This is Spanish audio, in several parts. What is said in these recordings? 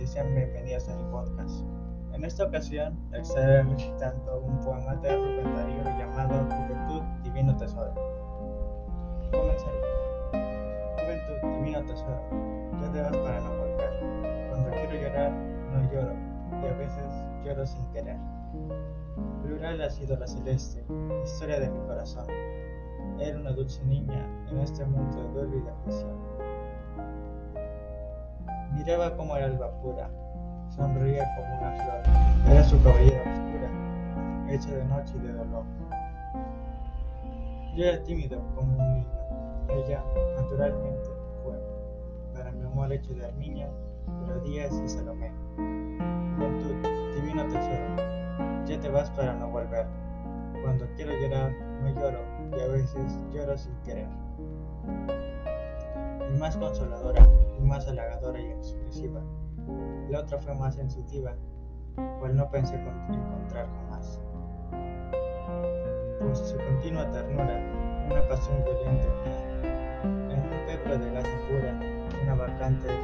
y sean bienvenidos a mi podcast. En esta ocasión estaré recitando un poema de Rubén Darío llamado Juventud Divino Tesoro. Comenzaré. Juventud Divino Tesoro, te vas para no volver. Cuando quiero llorar, no lloro, y a veces lloro sin querer. Plural ha sido la celeste, historia de mi corazón. Era una dulce niña en este mundo de duelo y de aflicción. Miraba como el alba pura, sonreía como una flor. Era su cabellera oscura, hecha de noche y de dolor. Yo era tímido como un niño. Ella, naturalmente, fue para mi amor hecho de armiña, melodías y salomé. Juventud, divino tesoro, ya te vas para no volver. Cuando quiero llorar, no lloro y a veces lloro sin querer. Mi más consoladora, halagadora y expresiva. La otra fue más sensitiva, cual no pensé encontrar jamás. Pues su continua ternura, una pasión violenta, en un peplo de gasa pura, una vacante de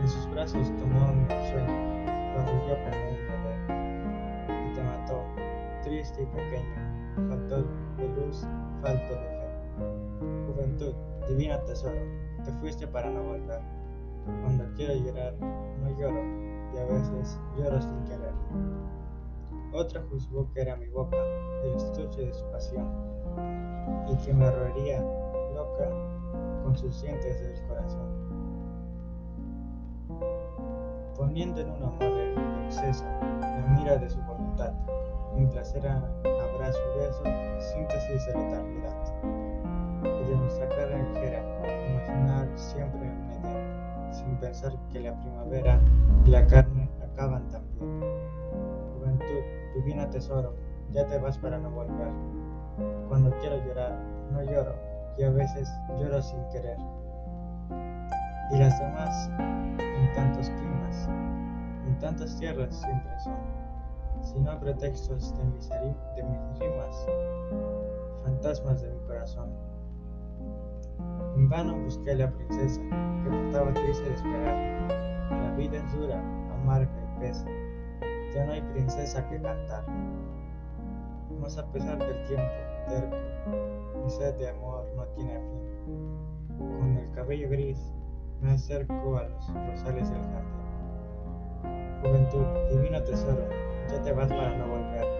En sus brazos tomó mi sueño, lo arrulló como un bebé, y te mató, triste y pequeño, faltó de luz, falto de fe. Juventud, divino tesoro, te fuiste para no volver. Cuando quiero llorar, no lloro, y a veces lloro sin querer. Otra juzgó que era mi boca, el estuche de su pasión, y que me roería loca con sus dientes del corazón. Poniendo en un amor de exceso la mira de su voluntad, mientras era abrazo y beso, síntesis de la eternidad que la primavera y la carne acaban también. Juventud, divina tesoro, ya te vas para no volver. Cuando quiero llorar, no lloro, y a veces lloro sin querer. Y las demás, en tantos climas, en tantas tierras siempre son, si no pretextos de mis, de mis rimas, fantasmas de mi corazón. Vano busqué a la princesa, que trataba triste de esperar. La vida es dura, amarga y pesa. Ya no hay princesa que cantar. Mas a pesar del tiempo, terco, mi sed de amor no tiene fin. Con el cabello gris, me acerco a los rosales del jardín. Juventud, divino tesoro, ya te vas para no volver.